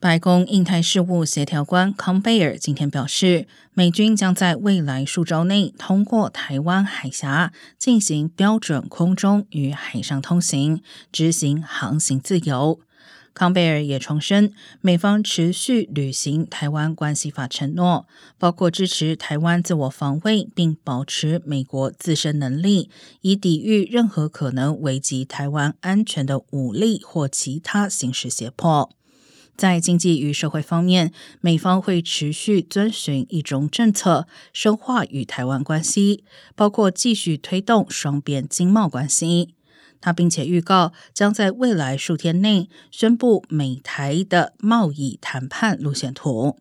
白宫印太事务协调官康贝尔今天表示，美军将在未来数周内通过台湾海峡进行标准空中与海上通行，执行航行自由。康贝尔也重申，美方持续履行《台湾关系法》承诺，包括支持台湾自我防卫，并保持美国自身能力，以抵御任何可能危及台湾安全的武力或其他形式胁迫。在经济与社会方面，美方会持续遵循一中政策，深化与台湾关系，包括继续推动双边经贸关系。他并且预告，将在未来数天内宣布美台的贸易谈判路线图。